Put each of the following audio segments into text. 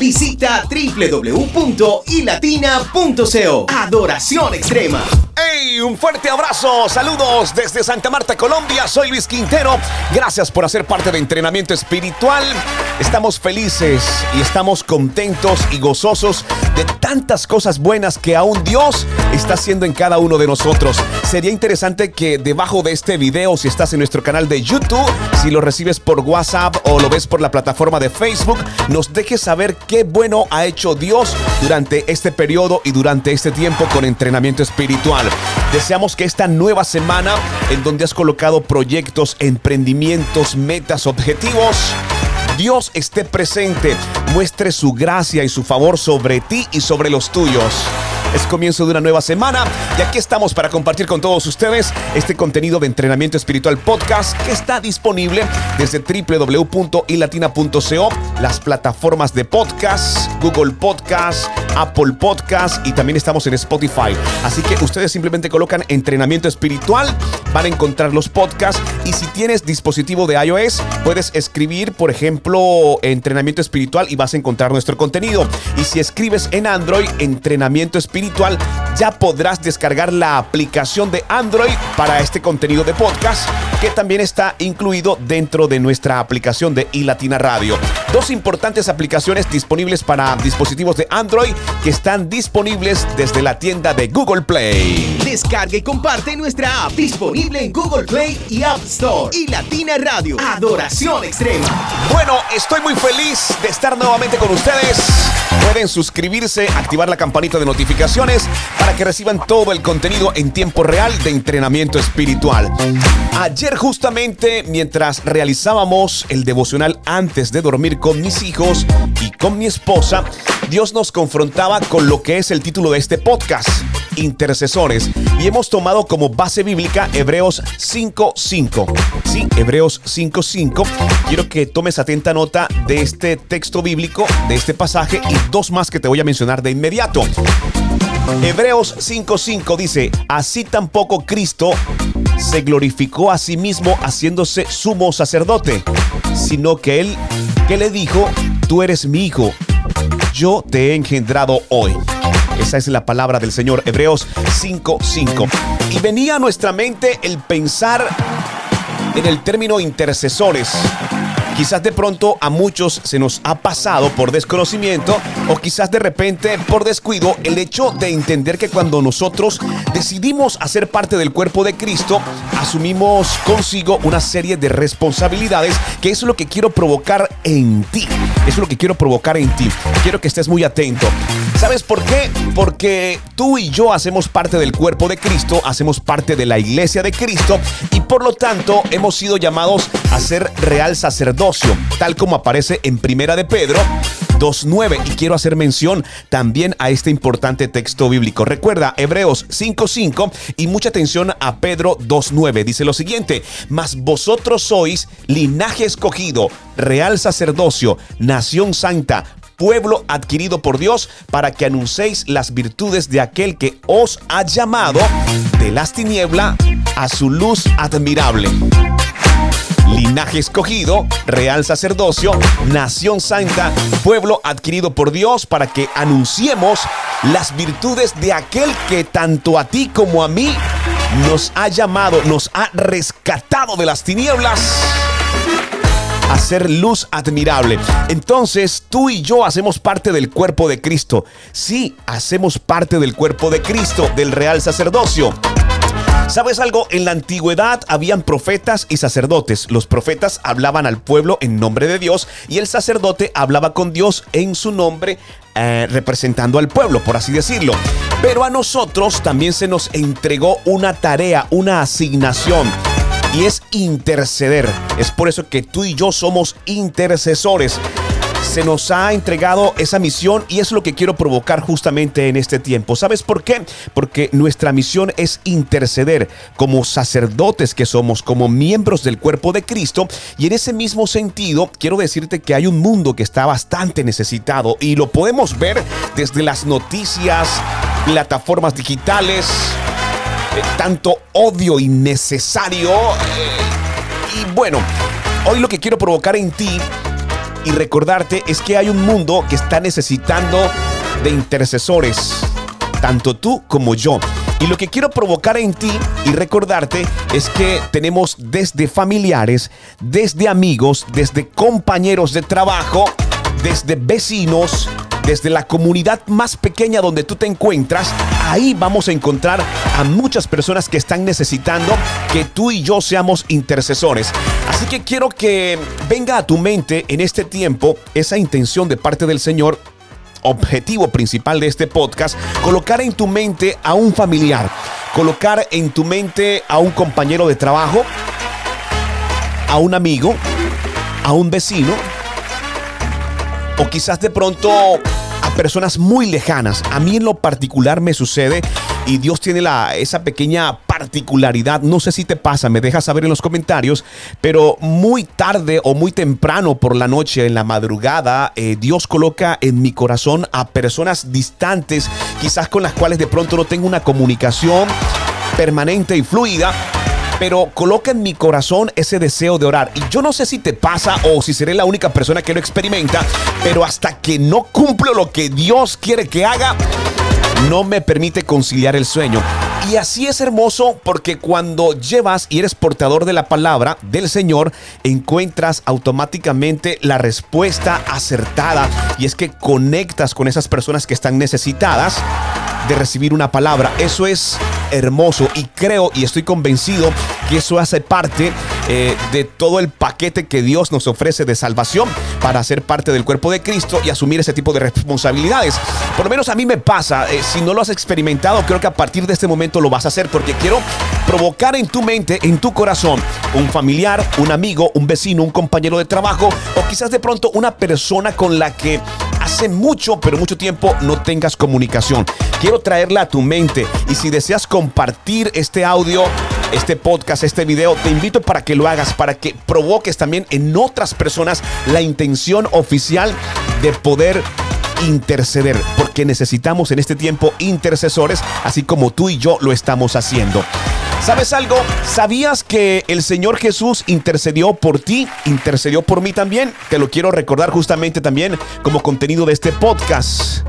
Visita www.ilatina.co. Adoración extrema. ¡Hey! Un fuerte abrazo. Saludos desde Santa Marta, Colombia. Soy Luis Quintero. Gracias por hacer parte de Entrenamiento Espiritual. Estamos felices y estamos contentos y gozosos de tantas cosas buenas que aún Dios está haciendo en cada uno de nosotros. Sería interesante que debajo de este video, si estás en nuestro canal de YouTube, si lo recibes por WhatsApp o lo ves por la plataforma de Facebook, nos dejes saber qué bueno ha hecho Dios durante este periodo y durante este tiempo con entrenamiento espiritual. Deseamos que esta nueva semana, en donde has colocado proyectos, emprendimientos, metas, objetivos, Dios esté presente, muestre su gracia y su favor sobre ti y sobre los tuyos. Es comienzo de una nueva semana y aquí estamos para compartir con todos ustedes este contenido de entrenamiento espiritual podcast que está disponible desde www.ilatina.co, las plataformas de podcast, Google Podcast, Apple Podcast y también estamos en Spotify. Así que ustedes simplemente colocan entrenamiento espiritual, van a encontrar los podcasts y si tienes dispositivo de iOS, puedes escribir, por ejemplo, entrenamiento espiritual y vas a encontrar nuestro contenido. Y si escribes en Android, entrenamiento espiritual, ya podrás descargar la aplicación de Android para este contenido de podcast que también está incluido dentro de nuestra aplicación de iLatina Radio. Dos importantes aplicaciones disponibles para dispositivos de Android que están disponibles desde la tienda de Google Play. Descarga y comparte nuestra app disponible en Google Play y App Store. iLatina Radio. Adoración extrema. Bueno, estoy muy feliz de estar nuevamente con ustedes. Pueden suscribirse, activar la campanita de notificaciones para que reciban todo el contenido en tiempo real de entrenamiento espiritual. Ayer justamente mientras realizábamos el devocional antes de dormir con mis hijos y con mi esposa, Dios nos confrontaba con lo que es el título de este podcast, Intercesores, y hemos tomado como base bíblica Hebreos 5.5. Sí, Hebreos 5.5. Quiero que tomes atenta nota de este texto bíblico, de este pasaje y dos más que te voy a mencionar de inmediato. Hebreos 5:5 dice, así tampoco Cristo se glorificó a sí mismo haciéndose sumo sacerdote, sino que él que le dijo, tú eres mi hijo, yo te he engendrado hoy. Esa es la palabra del Señor, Hebreos 5:5. Y venía a nuestra mente el pensar en el término intercesores. Quizás de pronto a muchos se nos ha pasado por desconocimiento o quizás de repente por descuido el hecho de entender que cuando nosotros decidimos hacer parte del cuerpo de Cristo, asumimos consigo una serie de responsabilidades que es lo que quiero provocar en ti. Es lo que quiero provocar en ti. Quiero que estés muy atento. ¿Sabes por qué? Porque tú y yo hacemos parte del cuerpo de Cristo, hacemos parte de la iglesia de Cristo y por lo tanto hemos sido llamados a ser real sacerdocio, tal como aparece en Primera de Pedro 2.9 y quiero hacer mención también a este importante texto bíblico. Recuerda Hebreos 5.5 y mucha atención a Pedro 2.9. Dice lo siguiente, mas vosotros sois linaje escogido, real sacerdocio, nación santa, pueblo adquirido por Dios para que anunciéis las virtudes de aquel que os ha llamado de las tinieblas a su luz admirable. Linaje escogido, real sacerdocio, nación santa, pueblo adquirido por Dios para que anunciemos las virtudes de aquel que tanto a ti como a mí nos ha llamado, nos ha rescatado de las tinieblas a ser luz admirable. Entonces tú y yo hacemos parte del cuerpo de Cristo. Sí, hacemos parte del cuerpo de Cristo, del real sacerdocio. ¿Sabes algo? En la antigüedad habían profetas y sacerdotes. Los profetas hablaban al pueblo en nombre de Dios y el sacerdote hablaba con Dios en su nombre eh, representando al pueblo, por así decirlo. Pero a nosotros también se nos entregó una tarea, una asignación. Y es interceder. Es por eso que tú y yo somos intercesores se nos ha entregado esa misión y es lo que quiero provocar justamente en este tiempo. ¿Sabes por qué? Porque nuestra misión es interceder como sacerdotes que somos, como miembros del cuerpo de Cristo y en ese mismo sentido quiero decirte que hay un mundo que está bastante necesitado y lo podemos ver desde las noticias, plataformas digitales, tanto odio innecesario. Eh, y bueno, hoy lo que quiero provocar en ti y recordarte es que hay un mundo que está necesitando de intercesores, tanto tú como yo. Y lo que quiero provocar en ti y recordarte es que tenemos desde familiares, desde amigos, desde compañeros de trabajo, desde vecinos, desde la comunidad más pequeña donde tú te encuentras, ahí vamos a encontrar a muchas personas que están necesitando que tú y yo seamos intercesores. Así que quiero que venga a tu mente en este tiempo esa intención de parte del Señor objetivo principal de este podcast, colocar en tu mente a un familiar, colocar en tu mente a un compañero de trabajo, a un amigo, a un vecino, o quizás de pronto a personas muy lejanas. A mí en lo particular me sucede y Dios tiene la, esa pequeña particularidad. No sé si te pasa, me dejas saber en los comentarios, pero muy tarde o muy temprano por la noche, en la madrugada, eh, Dios coloca en mi corazón a personas distantes, quizás con las cuales de pronto no tengo una comunicación permanente y fluida pero coloca en mi corazón ese deseo de orar. Y yo no sé si te pasa o si seré la única persona que lo experimenta, pero hasta que no cumplo lo que Dios quiere que haga, no me permite conciliar el sueño. Y así es hermoso porque cuando llevas y eres portador de la palabra del Señor, encuentras automáticamente la respuesta acertada. Y es que conectas con esas personas que están necesitadas de recibir una palabra. Eso es hermoso y creo y estoy convencido que eso hace parte eh, de todo el paquete que Dios nos ofrece de salvación para ser parte del cuerpo de Cristo y asumir ese tipo de responsabilidades. Por lo menos a mí me pasa, eh, si no lo has experimentado, creo que a partir de este momento lo vas a hacer porque quiero provocar en tu mente, en tu corazón, un familiar, un amigo, un vecino, un compañero de trabajo o quizás de pronto una persona con la que hace mucho, pero mucho tiempo no tengas comunicación. Quiero traerla a tu mente y si deseas compartir este audio, este podcast, este video, te invito para que lo hagas, para que provoques también en otras personas la intención oficial de poder interceder, porque necesitamos en este tiempo intercesores, así como tú y yo lo estamos haciendo. ¿Sabes algo? ¿Sabías que el Señor Jesús intercedió por ti? Intercedió por mí también. Te lo quiero recordar justamente también como contenido de este podcast.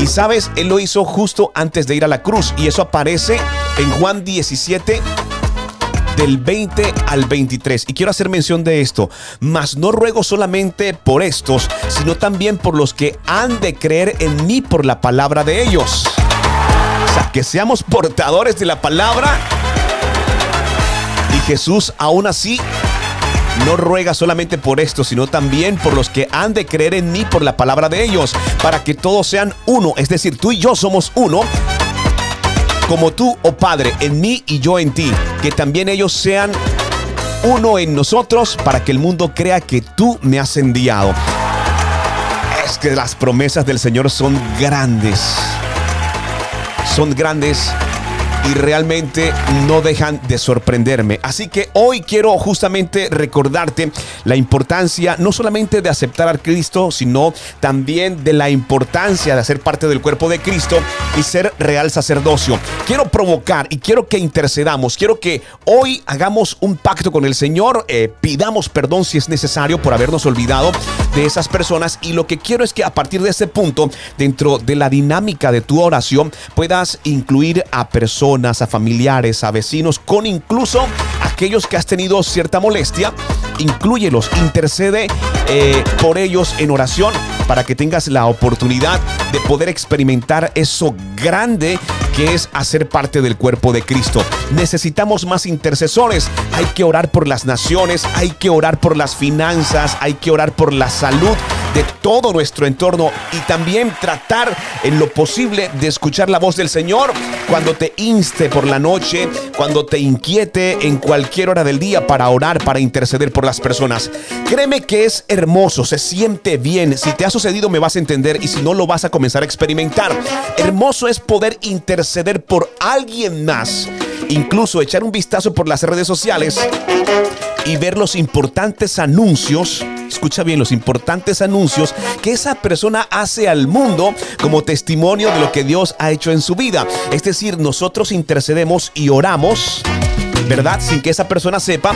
Y sabes, Él lo hizo justo antes de ir a la cruz. Y eso aparece en Juan 17, del 20 al 23. Y quiero hacer mención de esto, mas no ruego solamente por estos, sino también por los que han de creer en mí por la palabra de ellos. O sea, que seamos portadores de la palabra Jesús aún así no ruega solamente por esto, sino también por los que han de creer en mí por la palabra de ellos, para que todos sean uno. Es decir, tú y yo somos uno, como tú, oh Padre, en mí y yo en ti. Que también ellos sean uno en nosotros, para que el mundo crea que tú me has enviado. Es que las promesas del Señor son grandes. Son grandes y realmente no dejan de sorprenderme. Así que hoy quiero justamente recordarte la importancia no solamente de aceptar a Cristo, sino también de la importancia de hacer parte del cuerpo de Cristo y ser real sacerdocio. Quiero provocar y quiero que intercedamos, quiero que hoy hagamos un pacto con el Señor, eh, pidamos perdón si es necesario por habernos olvidado de esas personas y lo que quiero es que a partir de ese punto, dentro de la dinámica de tu oración, puedas incluir a personas a familiares, a vecinos, con incluso aquellos que has tenido cierta molestia, incluyelos, intercede eh, por ellos en oración para que tengas la oportunidad de poder experimentar eso grande que es hacer parte del cuerpo de Cristo. Necesitamos más intercesores. Hay que orar por las naciones, hay que orar por las finanzas, hay que orar por la salud de todo nuestro entorno y también tratar en lo posible de escuchar la voz del Señor cuando te inste por la noche, cuando te inquiete en cualquier hora del día para orar, para interceder por las personas. Créeme que es hermoso, se siente bien. Si te ha sucedido me vas a entender y si no lo vas a comenzar a experimentar. Hermoso es poder interceder por alguien más. Incluso echar un vistazo por las redes sociales y ver los importantes anuncios escucha bien, los importantes anuncios que esa persona hace al mundo como testimonio de lo que Dios ha hecho en su vida. Es decir, nosotros intercedemos y oramos, ¿verdad? Sin que esa persona sepa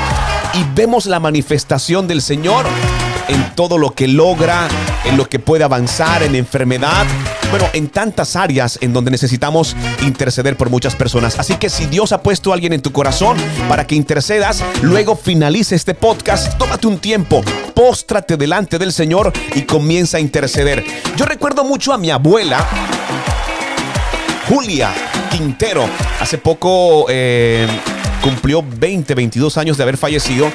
y vemos la manifestación del Señor en todo lo que logra, en lo que puede avanzar, en enfermedad, bueno, en tantas áreas en donde necesitamos interceder por muchas personas. Así que si Dios ha puesto a alguien en tu corazón para que intercedas, luego finalice este podcast, tómate un tiempo, póstrate delante del Señor y comienza a interceder. Yo recuerdo mucho a mi abuela, Julia Quintero, hace poco... Eh, cumplió 20, 22 años de haber fallecido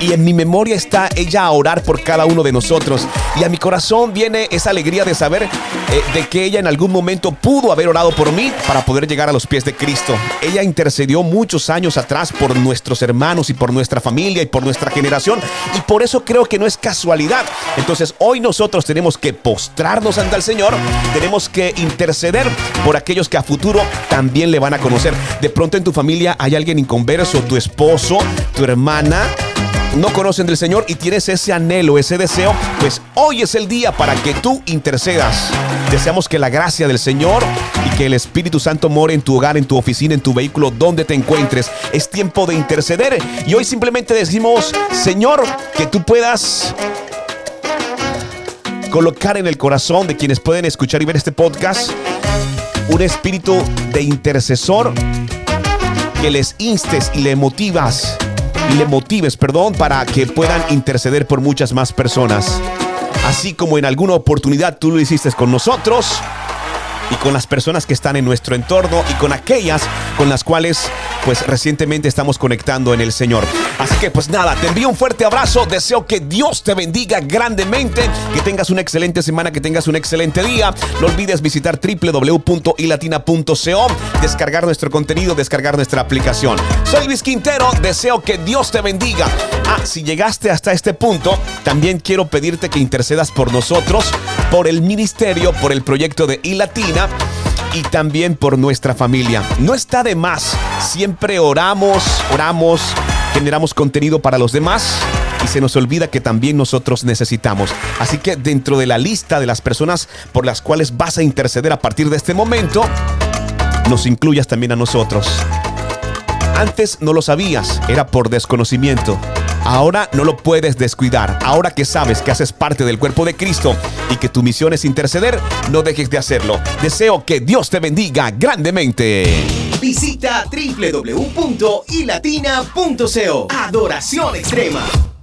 y en mi memoria está ella a orar por cada uno de nosotros. Y a mi corazón viene esa alegría de saber eh, de que ella en algún momento pudo haber orado por mí para poder llegar a los pies de Cristo. Ella intercedió muchos años atrás por nuestros hermanos y por nuestra familia y por nuestra generación. Y por eso creo que no es casualidad. Entonces hoy nosotros tenemos que postrarnos ante el Señor. Tenemos que interceder por aquellos que a futuro también le van a conocer. De pronto en tu familia hay alguien inconverso, tu esposo, tu hermana no conocen del Señor y tienes ese anhelo, ese deseo, pues hoy es el día para que tú intercedas. Deseamos que la gracia del Señor y que el Espíritu Santo more en tu hogar, en tu oficina, en tu vehículo, donde te encuentres. Es tiempo de interceder y hoy simplemente decimos, Señor, que tú puedas colocar en el corazón de quienes pueden escuchar y ver este podcast un espíritu de intercesor que les instes y le motivas le motives, perdón, para que puedan interceder por muchas más personas. Así como en alguna oportunidad tú lo hiciste con nosotros y con las personas que están en nuestro entorno y con aquellas con las cuales pues recientemente estamos conectando en el Señor. Así que pues nada, te envío un fuerte abrazo, deseo que Dios te bendiga grandemente, que tengas una excelente semana, que tengas un excelente día. No olvides visitar www.ilatina.co, descargar nuestro contenido, descargar nuestra aplicación. Soy Luis Quintero, deseo que Dios te bendiga. Ah, si llegaste hasta este punto, también quiero pedirte que intercedas por nosotros, por el ministerio, por el proyecto de iLatina y también por nuestra familia. No está de más. Siempre oramos, oramos, generamos contenido para los demás y se nos olvida que también nosotros necesitamos. Así que dentro de la lista de las personas por las cuales vas a interceder a partir de este momento, nos incluyas también a nosotros. Antes no lo sabías, era por desconocimiento. Ahora no lo puedes descuidar. Ahora que sabes que haces parte del cuerpo de Cristo y que tu misión es interceder, no dejes de hacerlo. Deseo que Dios te bendiga grandemente. Visita www.ilatina.co. Adoración extrema.